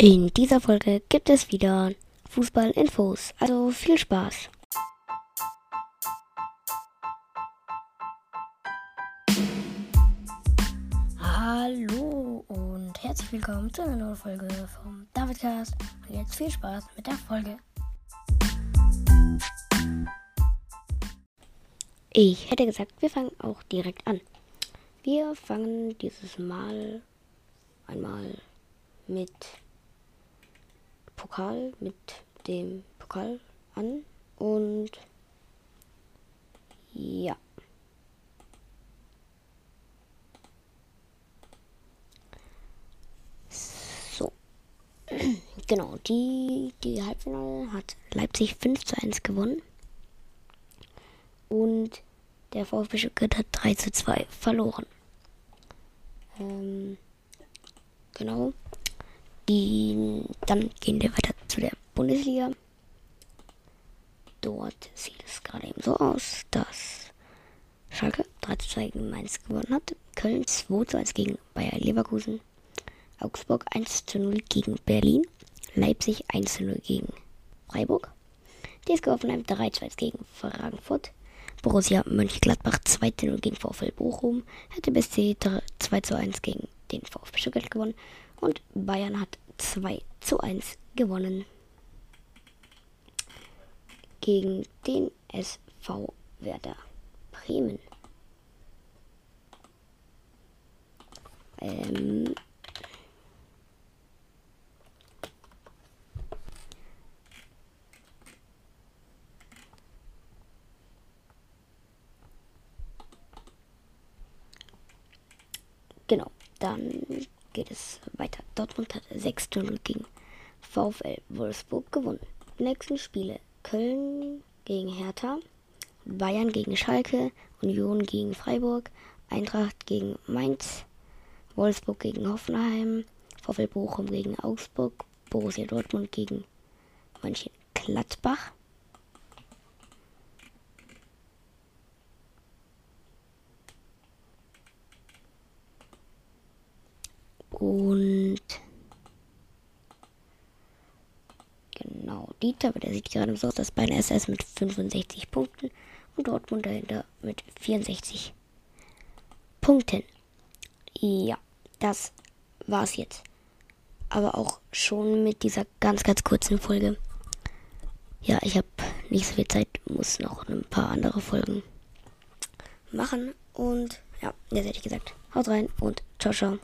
In dieser Folge gibt es wieder Fußball-Infos. Also viel Spaß. Hallo und herzlich willkommen zu einer neuen Folge vom Davidcast. Und jetzt viel Spaß mit der Folge. Ich hätte gesagt, wir fangen auch direkt an. Wir fangen dieses Mal einmal mit Pokal, mit dem Pokal an und ja. So. Genau, die, die Halbfinale hat Leipzig 5 zu 1 gewonnen. Und der VfB Stuttgart hat 3 zu 2 verloren. Ähm, genau. Die, dann gehen wir weiter zu der Bundesliga. Dort sieht es gerade eben so aus, dass Schalke 3 zu 2 gegen Mainz gewonnen hat. Köln 2 zu 1 gegen Bayer Leverkusen. Augsburg 1 zu 0 gegen Berlin. Leipzig 1 zu 0 gegen Freiburg. TSG Hoffenheim 3 zu 1 gegen Frankfurt. Borussia Mönchengladbach 2 zu 0 gegen VfL Bochum. Hätte BSC 2 zu 1 gegen den VfB Stuttgart gewonnen. Und Bayern hat 2 zu 1 gewonnen. Gegen den SV Werder Bremen. Ähm, genau, dann geht es weiter. Dortmund hat 6 0 gegen VfL Wolfsburg gewonnen. Die nächsten Spiele Köln gegen Hertha, Bayern gegen Schalke, Union gegen Freiburg, Eintracht gegen Mainz, Wolfsburg gegen Hoffenheim, VfL Bochum gegen Augsburg, Borussia Dortmund gegen Mönchengladbach. Und genau, die Tabelle sieht gerade so aus, dass Bayern SS mit 65 Punkten und Dortmund dahinter mit 64 Punkten. Ja, das war's jetzt. Aber auch schon mit dieser ganz, ganz kurzen Folge. Ja, ich habe nicht so viel Zeit, muss noch ein paar andere Folgen machen. Und ja, jetzt hätte ich gesagt, haut rein und ciao, ciao.